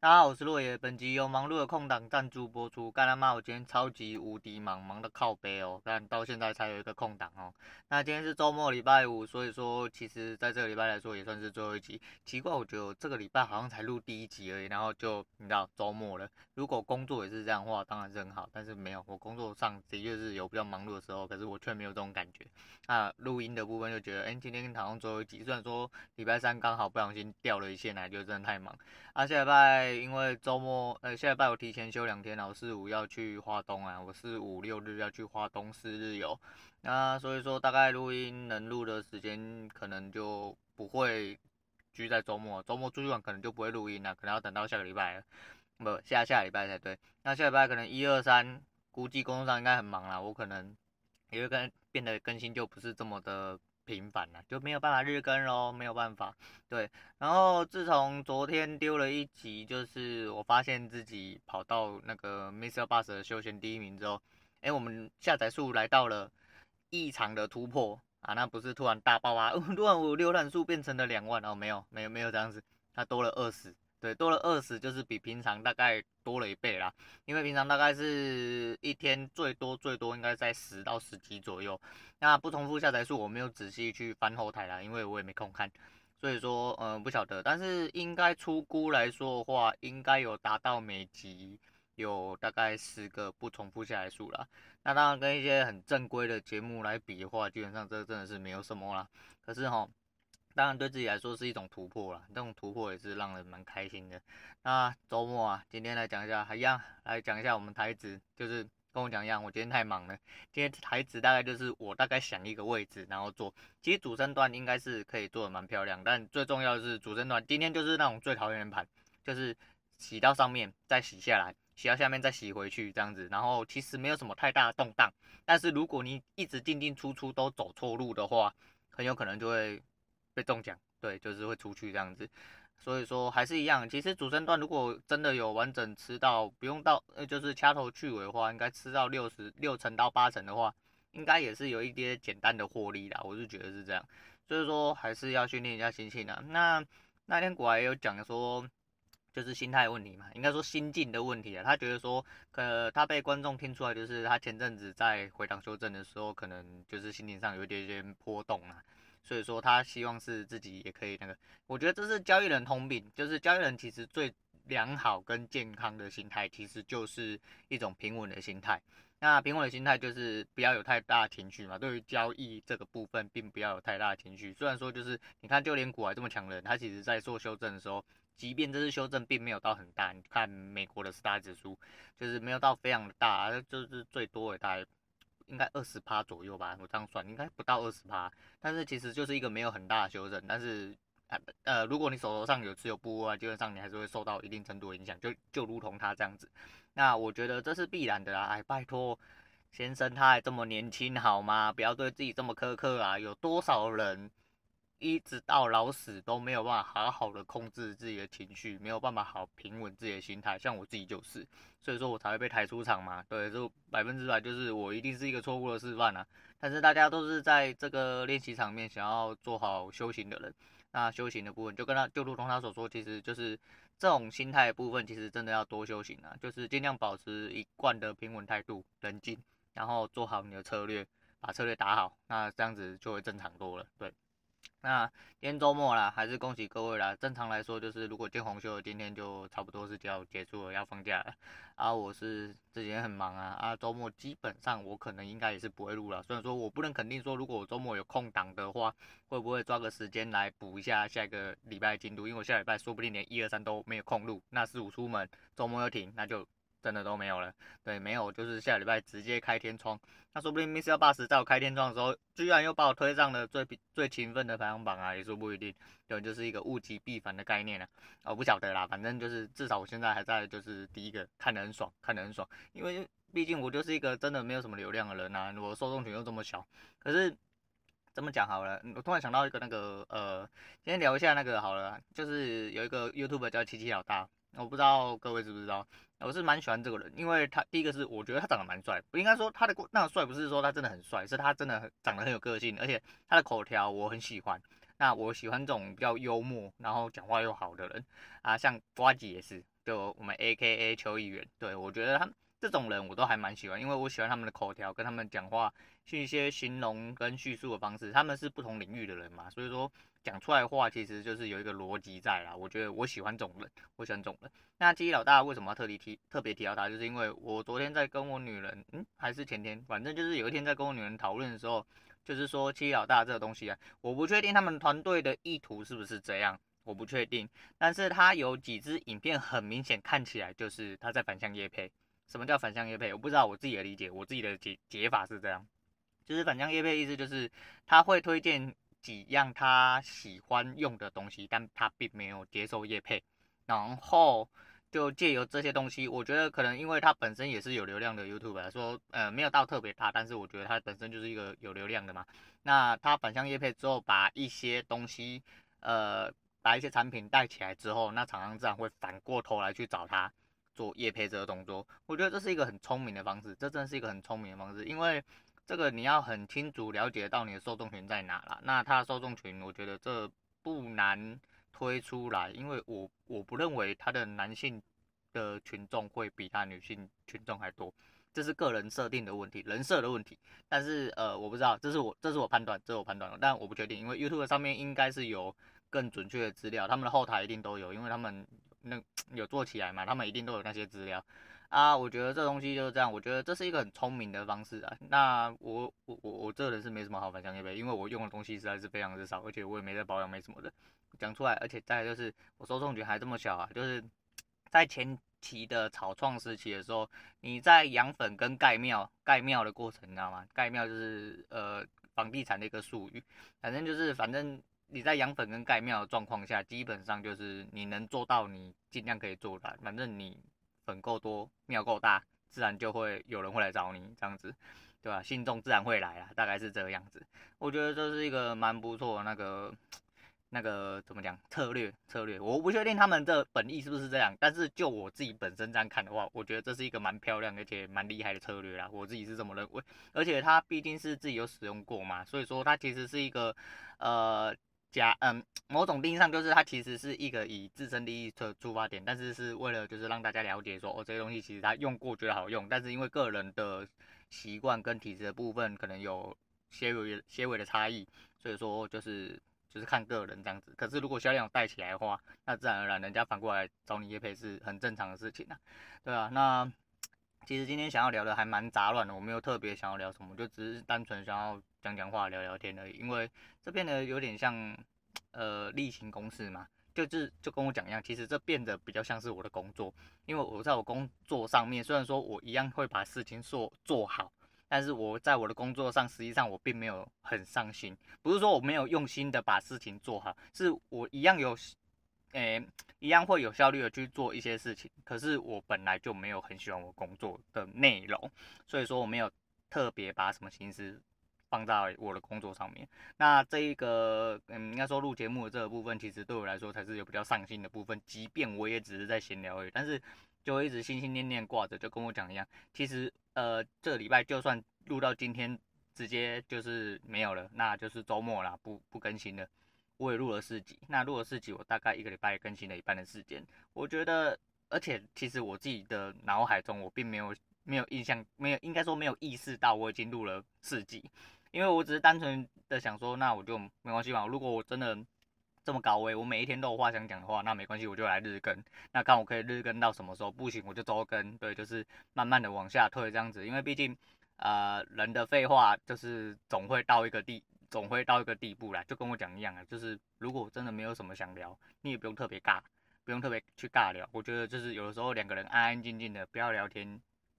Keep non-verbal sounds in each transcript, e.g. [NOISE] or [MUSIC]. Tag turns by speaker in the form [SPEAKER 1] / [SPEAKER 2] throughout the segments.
[SPEAKER 1] 大家好，我是洛爷。本集由忙碌的空档赞助播出。干他妈，我今天超级无敌忙，忙的靠北哦，但到现在才有一个空档哦。那今天是周末礼拜五，所以说其实在这个礼拜来说也算是最后一集。奇怪，我觉得我这个礼拜好像才录第一集而已，然后就你知道周末了。如果工作也是这样的话，当然是很好，但是没有，我工作上的确是有比较忙碌的时候，可是我却没有这种感觉。那录音的部分就觉得，哎，今天好像最后一集，虽然说礼拜三刚好不小心掉了一线来，就真的太忙。啊，下礼拜因为周末，呃，下礼拜我提前休两天，然后四五要去花东啊，我四五六日要去花东四日游，那所以说大概录音能录的时间可能就不会聚在周末，周末出去玩可能就不会录音了，可能要等到下个礼拜了，不，下下礼拜才对。那下礼拜可能一二三，估计工作上应该很忙啦，我可能也会跟变得更新就不是这么的。频繁了，就没有办法日更咯，没有办法。对，然后自从昨天丢了一集，就是我发现自己跑到那个 MixerBox 的休闲第一名之后，哎，我们下载数来到了异常的突破啊！那不是突然大爆发，[LAUGHS] 突然我浏览数变成了两万哦，没有，没有，没有这样子，它多了二十。对，多了二十，就是比平常大概多了一倍啦。因为平常大概是一天最多最多应该在十到十几左右。那不重复下载数我没有仔细去翻后台啦，因为我也没空看，所以说嗯、不晓得。但是应该出估来说的话，应该有达到每集有大概十个不重复下载数啦。那当然跟一些很正规的节目来比的话，基本上这真的是没有什么啦。可是齁。当然，对自己来说是一种突破了，这种突破也是让人蛮开心的。那周末啊，今天来讲一下，还一样来讲一下我们台指，就是跟我讲一样，我今天太忙了。今天台指大概就是我大概想一个位置，然后做。其实主升段应该是可以做的蛮漂亮，但最重要的是主升段，今天就是那种最讨厌的盘，就是洗到上面再洗下来，洗到下面再洗回去这样子。然后其实没有什么太大的动荡，但是如果你一直进进出出都走错路的话，很有可能就会。被中奖，对，就是会出去这样子，所以说还是一样。其实主升段如果真的有完整吃到，不用到，呃，就是掐头去尾的话，应该吃到六十六成到八成的话，应该也是有一些简单的获利啦。我是觉得是这样，所以说还是要训练一下心情啊。那那天果然有讲说，就是心态问题嘛，应该说心境的问题啊。他觉得说，呃，他被观众听出来，就是他前阵子在回档修正的时候，可能就是心情上有一点点波动啊。所以说他希望是自己也可以那个，我觉得这是交易人通病，就是交易人其实最良好跟健康的心态，其实就是一种平稳的心态。那平稳的心态就是不要有太大的情绪嘛，对于交易这个部分，并不要有太大的情绪。虽然说就是你看就连股海这么强的人，他其实在做修正的时候，即便这次修正并没有到很大，你看美国的四大指数就是没有到非常的大，就是最多的大概。应该二十趴左右吧，我这样算应该不到二十趴，但是其实就是一个没有很大的修正，但是呃，如果你手头上有持有部位啊，基本上你还是会受到一定程度的影响，就就如同他这样子，那我觉得这是必然的啦，哎，拜托先生他还这么年轻好吗？不要对自己这么苛刻啊，有多少人？一直到老死都没有办法好好的控制自己的情绪，没有办法好平稳自己的心态，像我自己就是，所以说我才会被抬出场嘛。对，就百分之百就是我一定是一个错误的示范啊。但是大家都是在这个练习场面想要做好修行的人，那修行的部分就跟他就如同他所说，其实就是这种心态部分，其实真的要多修行啊，就是尽量保持一贯的平稳态度、冷静，然后做好你的策略，把策略打好，那这样子就会正常多了，对。那今天周末啦，还是恭喜各位啦。正常来说，就是如果见红休，今天就差不多是就要结束了，要放假了。啊，我是之前很忙啊，啊，周末基本上我可能应该也是不会录了。虽然说我不能肯定说，如果我周末有空档的话，会不会抓个时间来补一下下一个礼拜进度？因为我下礼拜说不定连一二三都没有空录，那四五出门，周末又停，那就。真的都没有了，对，没有，就是下礼拜直接开天窗。那说不定 MixerBox 在我开天窗的时候，居然又把我推上了最最勤奋的排行榜啊，也说不一定。对，就是一个物极必反的概念啊。我不晓得啦，反正就是至少我现在还在，就是第一个看得很爽，看得很爽。因为毕竟我就是一个真的没有什么流量的人啊，我受众群又这么小。可是这么讲好了，我突然想到一个那个呃，今天聊一下那个好了，就是有一个 YouTube 叫七七老大。我不知道各位知不知道，我是蛮喜欢这个人，因为他第一个是我觉得他长得蛮帅，不应该说他的那个帅不是说他真的很帅，是他真的长得很有个性，而且他的口条我很喜欢。那我喜欢这种比较幽默，然后讲话又好的人啊，像瓜吉也是，就我们 AKA 邱议员，对，我觉得他这种人我都还蛮喜欢，因为我喜欢他们的口条，跟他们讲话是一些形容跟叙述的方式，他们是不同领域的人嘛，所以说。讲出来的话其实就是有一个逻辑在啦，我觉得我喜欢这种人，我喜欢这种人。那七老大为什么要特地提特别提到他？就是因为我昨天在跟我女人，嗯，还是前天，反正就是有一天在跟我女人讨论的时候，就是说七老大这个东西啊，我不确定他们团队的意图是不是这样，我不确定。但是他有几支影片很明显看起来就是他在反向业配。什么叫反向业配？我不知道我自己的理解，我自己的解解法是这样，就是反向叶配意思就是他会推荐。几样他喜欢用的东西，但他并没有接受业配，然后就借由这些东西，我觉得可能因为他本身也是有流量的 YouTuber，说呃没有到特别大，但是我觉得他本身就是一个有流量的嘛。那他反向业配之后，把一些东西呃把一些产品带起来之后，那厂商自然会反过头来去找他做业配这个动作。我觉得这是一个很聪明的方式，这真是一个很聪明的方式，因为。这个你要很清楚了解到你的受众群在哪啦。那他的受众群，我觉得这不难推出来，因为我我不认为他的男性的群众会比他女性群众还多，这是个人设定的问题，人设的问题。但是呃，我不知道，这是我这是我判断，这是我判断，但我不确定，因为 YouTube 上面应该是有更准确的资料，他们的后台一定都有，因为他们那 [TSK] 有做起来嘛，他们一定都有那些资料。啊，我觉得这东西就是这样，我觉得这是一个很聪明的方式啊。那我我我我这人是没什么好反向业配，因为我用的东西实在是非常之少，而且我也没在保养，没什么的。讲出来，而且再就是我受众群还这么小啊，就是在前期的草创时期的时候，你在养粉跟盖庙盖庙的过程，你知道吗？盖庙就是呃房地产的一个术语，反正就是反正你在养粉跟盖庙的状况下，基本上就是你能做到，你尽量可以做到，反正你。粉够多，庙够大，自然就会有人会来找你，这样子，对吧？信众自然会来啦，大概是这个样子。我觉得这是一个蛮不错的那个那个怎么讲策略策略，我不确定他们的本意是不是这样，但是就我自己本身这样看的话，我觉得这是一个蛮漂亮而且蛮厉害的策略啦，我自己是这么认为。而且他毕竟是自己有使用过嘛，所以说他其实是一个呃。加嗯，某种定义上就是它其实是一个以自身利益的出发点，但是是为了就是让大家了解说哦，这些东西其实他用过觉得好用，但是因为个人的习惯跟体质的部分可能有些微些微的差异，所以说就是就是看个人这样子。可是如果销量带起来的话，那自然而然人家反过来找你业配是很正常的事情啊，对啊，那。其实今天想要聊的还蛮杂乱的，我没有特别想要聊什么，就只是单纯想要讲讲话、聊聊天而已。因为这变得有点像，[TSK] 呃，例行公事嘛，就是就跟我讲一样。其实这变得比较像是我的工作，因为我在我工作上面，虽然说我一样会把事情做做好，但是我在我的工作上，实际上我并没有很上心。不是说我没有用心的把事情做好，是我一样有。诶、一样会有效率的去做一些事情，可是我本来就没有很喜欢我工作的内容，所以说我没有特别把什么心思放在我的工作上面。那这一个，嗯，应该说录节目的这个部分，其实对我来说才是有比较上心的部分。即便我也只是在闲聊而已，但是就一直心心念念挂着，就跟我讲一样。其实，呃，这礼拜就算录到今天，直接就是没有了，那就是周末啦，不不更新了。我也录了四集，那录了四集，我大概一个礼拜更新了一半的时间。我觉得，而且其实我自己的脑海中，我并没有没有印象，没有应该说没有意识到我已经录了四集，因为我只是单纯的想说，那我就没关系嘛。如果我真的这么高危，我每一天都有话想讲的话，那没关系，我就来日更。那看我可以日更到什么时候，不行我就周更。对，就是慢慢的往下退这样子，因为毕竟，呃，人的废话就是总会到一个地。总会到一个地步啦，就跟我讲一样啊，就是如果真的没有什么想聊，你也不用特别尬，不用特别去尬聊。我觉得就是有的时候两个人安安静静的，不要聊天。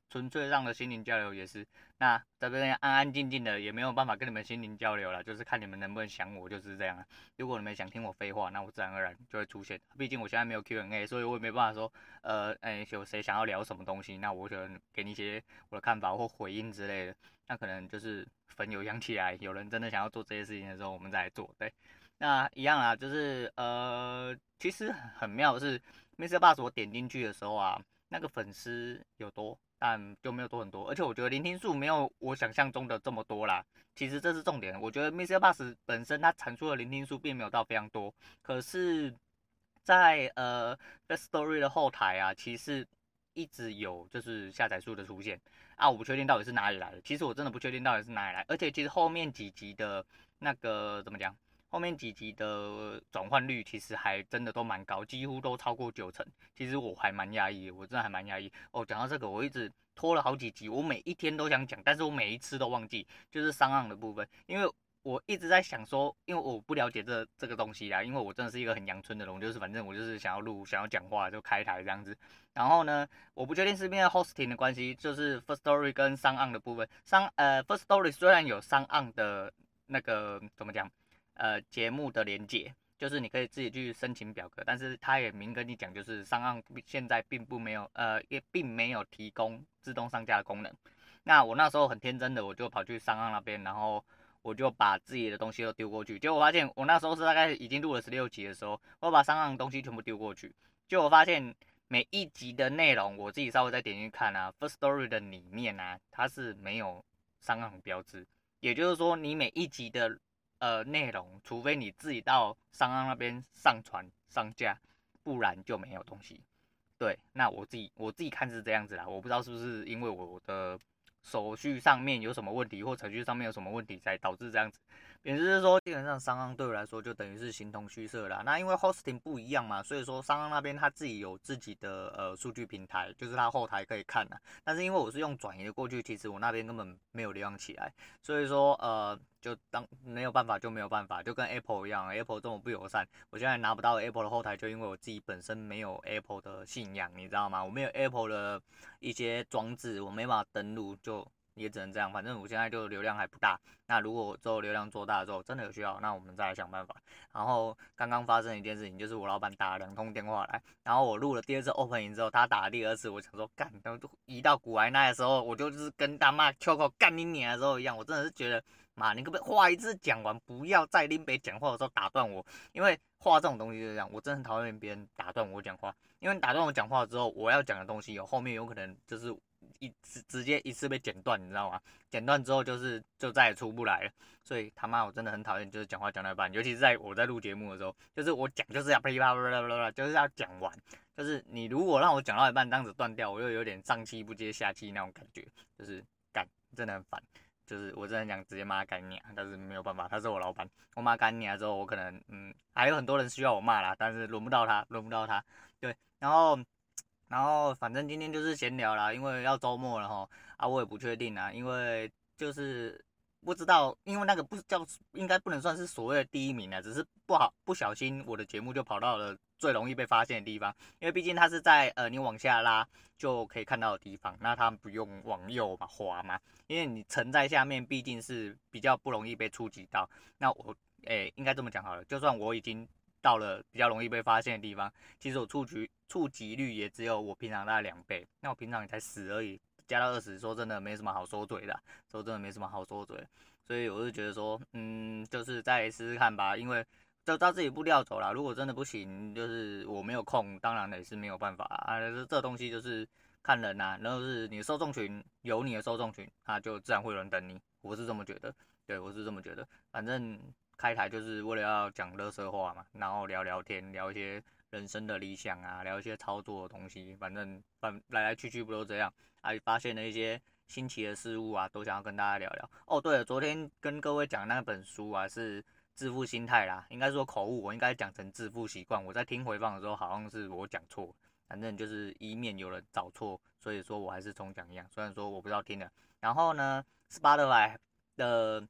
[SPEAKER 1] 纯粹让的心灵交流也是，那在这边安安静静的也没有办法跟你们心灵交流了，就是看你们能不能想我，就是这样。如果你们想听我废话，那我自然而然就会出现。毕竟我现在没有 Q&A，所以我也没办法说，呃，哎，有谁想要聊什么东西，那我可能给你一些我的看法或回应之类的。那可能就是粉有扬起来，有人真的想要做这些事情的时候，我们再来做。对，那一样啊，就是呃，其实很妙的是，Mr. Bus 我点进去的时候啊。那个粉丝有多但就没有多很多。而且我觉得聆听数没有我想象中的这么多啦。其实这是重点，我觉得 Mr. Bus 本身它产出的聆听数并没有到非常多，可是在呃 The Story 的后台啊，其实一直有就是下载数的出现啊，我不确定到底是哪里来的。其实我真的不确定到底是哪里来，而且其实后面几集的那个怎么讲？后面几集的转换率其实还真的都蛮高，几乎都超过九成。其实我还蛮压抑，我真的还蛮压抑。哦，讲到这个，我一直拖了好几集，我每一天都想讲，但是我每一次都忘记，就是上岸的部分，因为我一直在想说，因为我不了解这这个东西啦，因为我真的是一个很阳春的人，就是反正我就是想要录，想要讲话就开台这样子。然后呢，我不确定是因为 hosting 的关系，就是 first story 跟上岸的部分上呃 first story 虽然有上岸的那个怎么讲？呃，节目的连接就是你可以自己去申请表格，但是他也明跟你讲，就是上岸现在并不没有，呃，也并没有提供自动上架的功能。那我那时候很天真的，我就跑去上岸那边，然后我就把自己的东西都丢过去，结果我发现我那时候是大概已经录了十六集的时候，我把上岸的东西全部丢过去，结果我发现每一集的内容，我自己稍微再点进去看啊，first story 的里面啊，它是没有上岸的标志，也就是说你每一集的。呃，内容除非你自己到商岸那边上传上架，不然就没有东西。对，那我自己我自己看是这样子啦，我不知道是不是因为我的手续上面有什么问题，或程序上面有什么问题，才导致这样子。也就是说，基本上 SoundOn 对我来说就等于是形同虚设啦。那因为 hosting 不一样嘛，所以说 SoundOn 那边他自己有自己的呃数据平台，就是他后台可以看的。但是因为我是用转移的过去，其实我那边根本没有流量起来，所以说呃就当没有办法就没有办法，就跟 Apple 一样，Apple 这么不友善，我现在拿不到 Apple 的后台，就因为我自己本身没有 Apple 的信仰，你知道吗？我没有 Apple 的一些装置，我没办法登录就。也只能这样，反正我现在就流量还不大。那如果之后流量做大之后，真的有需要，那我们再来想办法。然后刚刚发生一件事情，就是我老板打了两通电话来，然后我录了第二次 open 音之后，他打了第二次，我想说干，然后就移到古埃那的时候，我就是跟大妈秋口干你脸的时候一样，我真的是觉得，妈，你可不可以话一次讲完，不要在林北讲话的时候打断我，因为话这种东西就是这样，我真的很讨厌别人打断我讲话，因为打断我讲话之后，我要讲的东西有后面有可能就是。一直直接一次被剪断，你知道吗？剪断之后就是就再也出不来了。所以他妈我真的很讨厌，就是讲话讲到一半，尤其是在我在录节目的时候，就是我讲就是要噼啪啪啪啪，就是要讲完。就是你如果让我讲到一半这样子断掉，我又有点上气不接下气那种感觉，就是干真的很烦。就是我真的想直接骂他干娘，但是没有办法，他是我老板。我骂干娘之后，我可能嗯还有很多人需要我骂啦，但是轮不到他，轮不到他。对，然后。然后反正今天就是闲聊啦，因为要周末了哈，啊我也不确定啊，因为就是不知道，因为那个不叫应该不能算是所谓的第一名啊，只是不好不小心我的节目就跑到了最容易被发现的地方，因为毕竟它是在呃你往下拉就可以看到的地方，那它不用往右嘛滑嘛，因为你沉在下面毕竟是比较不容易被触及到，那我诶应该这么讲好了，就算我已经。到了比较容易被发现的地方，其实我触及触及率也只有我平常大概两倍，那我平常也才十而已，加到二十，说真的没什么好说嘴的，说真的没什么好说嘴，所以我就觉得说，嗯，就是再试试看吧，因为就照自己步调走啦。如果真的不行，就是我没有空，当然也是没有办法啊。这这东西就是看人呐、啊，然后是你的受众群有你的受众群，那就自然会有人等你，我是这么觉得，对我是这么觉得，反正。开台就是为了要讲乐色话嘛，然后聊聊天，聊一些人生的理想啊，聊一些操作的东西，反正反来来去去不都这样，还发现了一些新奇的事物啊，都想要跟大家聊聊。哦，对了，昨天跟各位讲那本书啊，是致富心态啦，应该说口误，我应该讲成致富习惯。我在听回放的时候，好像是我讲错，反正就是以免有人找错，所以说我还是重讲一样。虽然说我不知道听的。然后呢，Spotify 的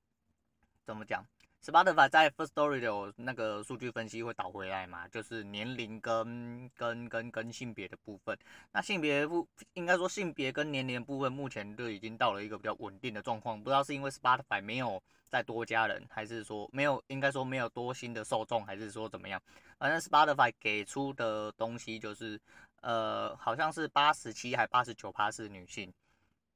[SPEAKER 1] 怎么讲？Spotify 在 First Story 的那个数据分析会导回来嘛？就是年龄跟跟跟跟性别的部分。那性别不应该说性别跟年龄部分，目前都已经到了一个比较稳定的状况。不知道是因为 Spotify 没有再多加人，还是说没有应该说没有多新的受众，还是说怎么样？反正 Spotify 给出的东西就是，呃，好像是八十七还八十九趴是女性，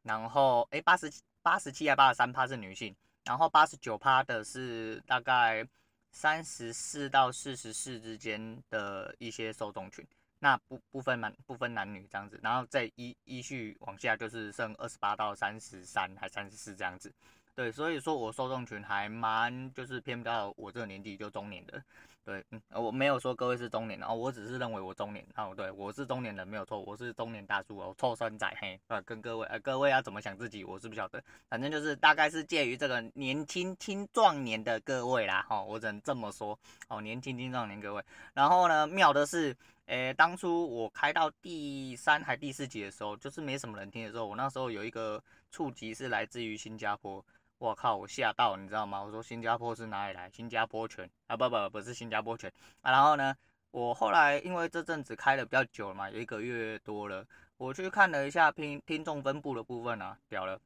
[SPEAKER 1] 然后诶八十八十七还八十三趴是女性。然后八十九趴的是大概三十四到四十四之间的一些受众群，那不不分男不分男女这样子，然后再依依序往下就是剩二十八到三十三还三十四这样子。对，所以说我受众群还蛮就是偏到我这个年纪就中年的。对，嗯，我没有说各位是中年哦，我只是认为我中年哦，对，我是中年人没有错，我是中年大叔哦，臭酸仔嘿，呃，跟各位呃，各位要怎么想自己，我是不晓得，反正就是大概是介于这个年轻青壮年的各位啦，哈、哦，我只能这么说，哦，年轻青壮年各位，然后呢，妙的是，诶，当初我开到第三还第四集的时候，就是没什么人听的时候，我那时候有一个触及是来自于新加坡。我靠！我吓到，你知道吗？我说新加坡是哪里来？新加坡拳啊，不不不是新加坡拳啊。然后呢，我后来因为这阵子开的比较久了嘛，有一个月多了，我去看了一下听听众分布的部分啊，屌了，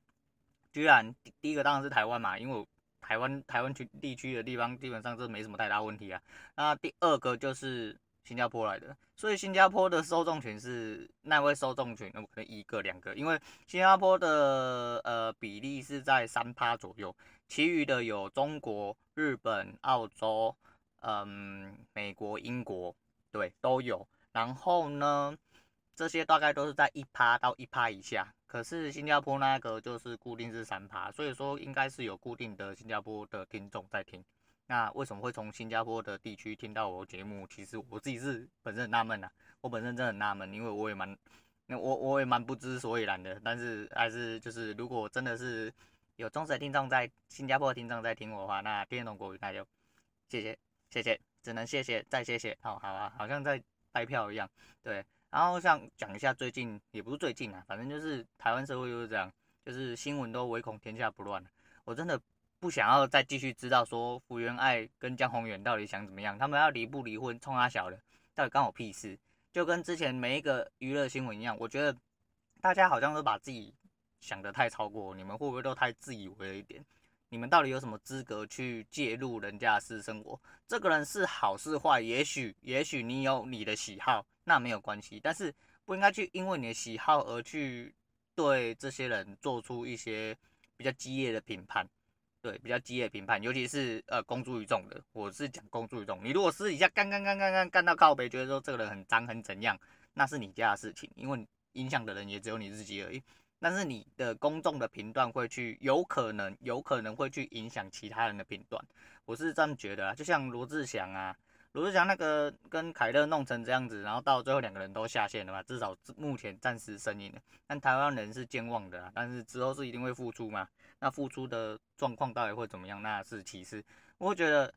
[SPEAKER 1] 居然第第一个当然是台湾嘛，因为台湾台湾区地区的地方基本上是没什么太大问题啊。那第二个就是。新加坡来的，所以新加坡的受众群是那位受众群，那么可能一个两个，因为新加坡的呃比例是在三趴左右，其余的有中国、日本、澳洲，嗯，美国、英国，对，都有。然后呢，这些大概都是在一趴到一趴以下，可是新加坡那个就是固定是三趴，所以说应该是有固定的新加坡的听众在听。那为什么会从新加坡的地区听到我节目？其实我自己是本身很纳闷呐，我本身真的很纳闷，因为我也蛮，那我我也蛮不知所以然的。但是还是就是，如果真的是有忠实的听众在新加坡的听众在听我的话，那听得懂国语那就谢谢谢谢，只能谢谢再谢谢。好好啊，好像在带票一样。对，然后像讲一下最近，也不是最近啊，反正就是台湾社会就是这样，就是新闻都唯恐天下不乱。我真的。不想要再继续知道说福原爱跟江宏远到底想怎么样，他们要离不离婚，冲他小的，到底关我屁事？就跟之前每一个娱乐新闻一样，我觉得大家好像都把自己想得太超过，你们会不会都太自以为了一点？你们到底有什么资格去介入人家私生活？这个人是好是坏，也许也许你有你的喜好，那没有关系，但是不应该去因为你的喜好而去对这些人做出一些比较激烈的评判。对，比较激烈评判，尤其是呃公诸于众的，我是讲公诸于众。你如果私底下干干干干干干到靠北，觉得说这个人很脏很怎样，那是你家的事情，因为影响的人也只有你自己而已。但是你的公众的评断会去，有可能有可能会去影响其他人的评断，我是这么觉得啊。就像罗志祥啊，罗志祥那个跟凯乐弄成这样子，然后到最后两个人都下线了嘛，至少目前暂时声音了。但台湾人是健忘的啊，但是之后是一定会复出嘛。那付出的状况到底会怎么样？那是其次。我觉得，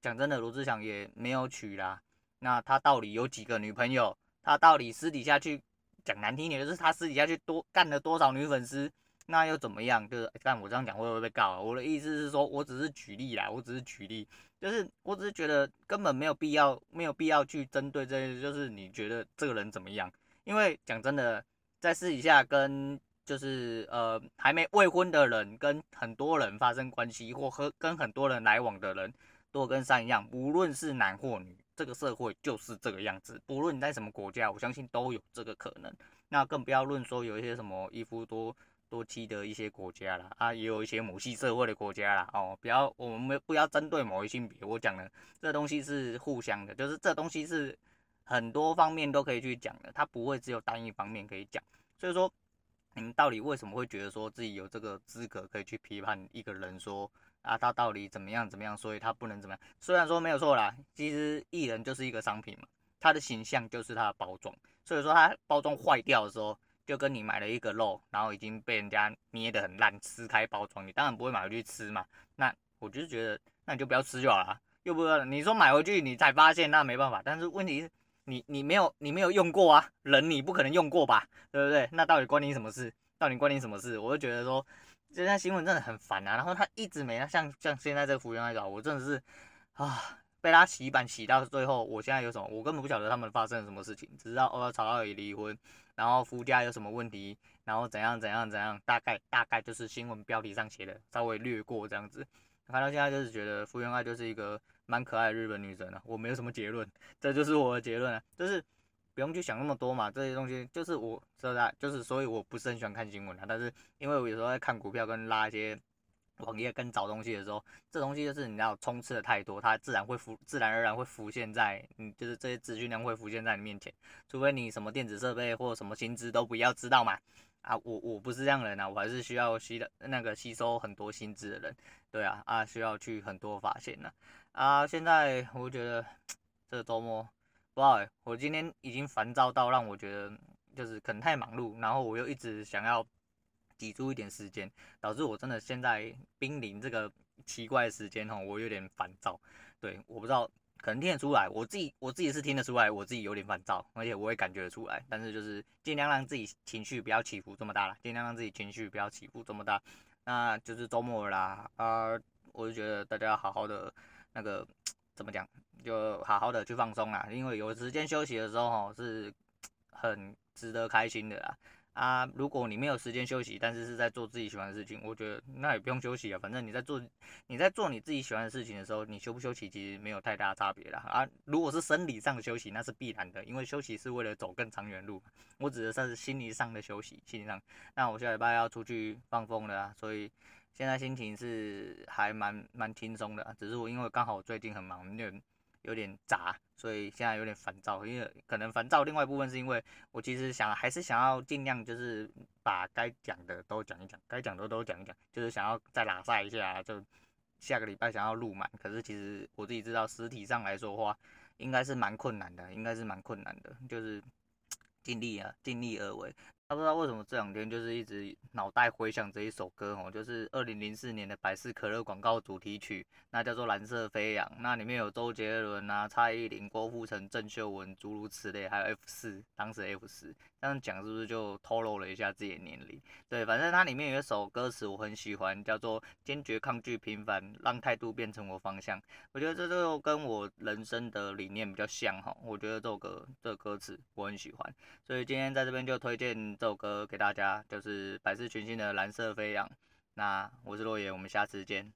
[SPEAKER 1] 讲真的，罗志祥也没有娶啦。那他到底有几个女朋友？他到底私底下去讲难听点，就是他私底下去多干了多少女粉丝？那又怎么样？就是，但我这样讲会不会被告？我的意思是说，我只是举例啦，我只是举例，就是我只是觉得根本没有必要，没有必要去针对这些，就是你觉得这个人怎么样？因为讲真的，在私底下跟。就是呃，还没未婚的人跟很多人发生关系，或和跟很多人来往的人，都跟山一样，无论是男或女，这个社会就是这个样子。不论你在什么国家，我相信都有这个可能。那更不要论说有一些什么一夫多多妻的一些国家啦，啊，也有一些母系社会的国家啦。哦，不要，我们不要针对某一性别。我讲的这东西是互相的，就是这东西是很多方面都可以去讲的，它不会只有单一方面可以讲。所以说。你们到底为什么会觉得说自己有这个资格可以去批判一个人说啊，他到底怎么样怎么样，所以他不能怎么样？虽然说没有错啦，其实艺人就是一个商品嘛，他的形象就是他的包装，所以说他包装坏掉的时候，就跟你买了一个肉，然后已经被人家捏得很烂，撕开包装，你当然不会买回去吃嘛。那我就觉得，那你就不要吃就好了，又不是你说买回去你才发现，那没办法。但是问题是。你你没有你没有用过啊，人你不可能用过吧，对不对？那到底关你什么事？到底关你什么事？我就觉得说，这条新闻真的很烦啊。然后他一直没像像现在这个服务员来找，我真的是啊，被他洗版洗到最后，我现在有什么？我根本不晓得他们发生了什么事情，只知道哦，吵到也离婚，然后夫家有什么问题，然后怎样怎样怎样，大概大概就是新闻标题上写的，稍微略过这样子。看到现在就是觉得福原爱就是一个。蛮可爱的日本女生啊，我没有什么结论，这就是我的结论啊，就是不用去想那么多嘛，这些东西就是我说的，就是所以我不是很喜欢看新闻啊，但是因为我有时候在看股票跟拉一些网页跟找东西的时候，这东西就是你要充斥的太多，它自然会浮，自然而然会浮现在你，就是这些资讯量会浮现在你面前，除非你什么电子设备或什么薪资都不要知道嘛。啊，我我不是这样的人啊，我还是需要吸的那个吸收很多薪资的人，对啊，啊需要去很多发现呢。啊，现在我觉得这周末不，我今天已经烦躁到让我觉得就是可能太忙碌，然后我又一直想要。挤出一点时间，导致我真的现在濒临这个奇怪的时间哈，我有点烦躁。对，我不知道，可能听得出来，我自己我自己是听得出来，我自己有点烦躁，而且我也感觉得出来。但是就是尽量让自己情绪不要起伏这么大了，尽量让自己情绪不要起伏这么大。那就是周末啦，啊、我就觉得大家要好好的那个怎么讲，就好好的去放松啦，因为有时间休息的时候哈，是很值得开心的啦。啊，如果你没有时间休息，但是是在做自己喜欢的事情，我觉得那也不用休息啊。反正你在做你在做你自己喜欢的事情的时候，你休不休息其实没有太大差别啦。啊，如果是生理上的休息，那是必然的，因为休息是为了走更长远路。我指的是心理上的休息，心理上。那我下礼拜要出去放风了啊，所以现在心情是还蛮蛮轻松的，只是我因为刚好最近很忙，有点有点杂。所以现在有点烦躁，因为可能烦躁，另外一部分是因为我其实想还是想要尽量就是把该讲的都讲一讲，该讲的都讲一讲，就是想要再拉赛一下，就下个礼拜想要录满。可是其实我自己知道，实体上来说的话，应该是蛮困难的，应该是蛮困难的，就是 [TSK] 尽力啊，尽力而为。他不知道为什么这两天就是一直脑袋回想这一首歌哦，就是二零零四年的百事可乐广告主题曲，那叫做《蓝色飞扬》，那里面有周杰伦啊、蔡依林、郭富城、郑秀文诸如此类，还有 F 四，当时 F 四，这样讲是不是就透露了一下自己的年龄？对，反正它里面有一首歌词我很喜欢，叫做“坚决抗拒平凡，让态度变成我方向”。我觉得这就跟我人生的理念比较像哈，我觉得这首歌这歌词我很喜欢，所以今天在这边就推荐这首歌给大家，就是百事群星的《蓝色飞扬》。那我是洛野，我们下次见。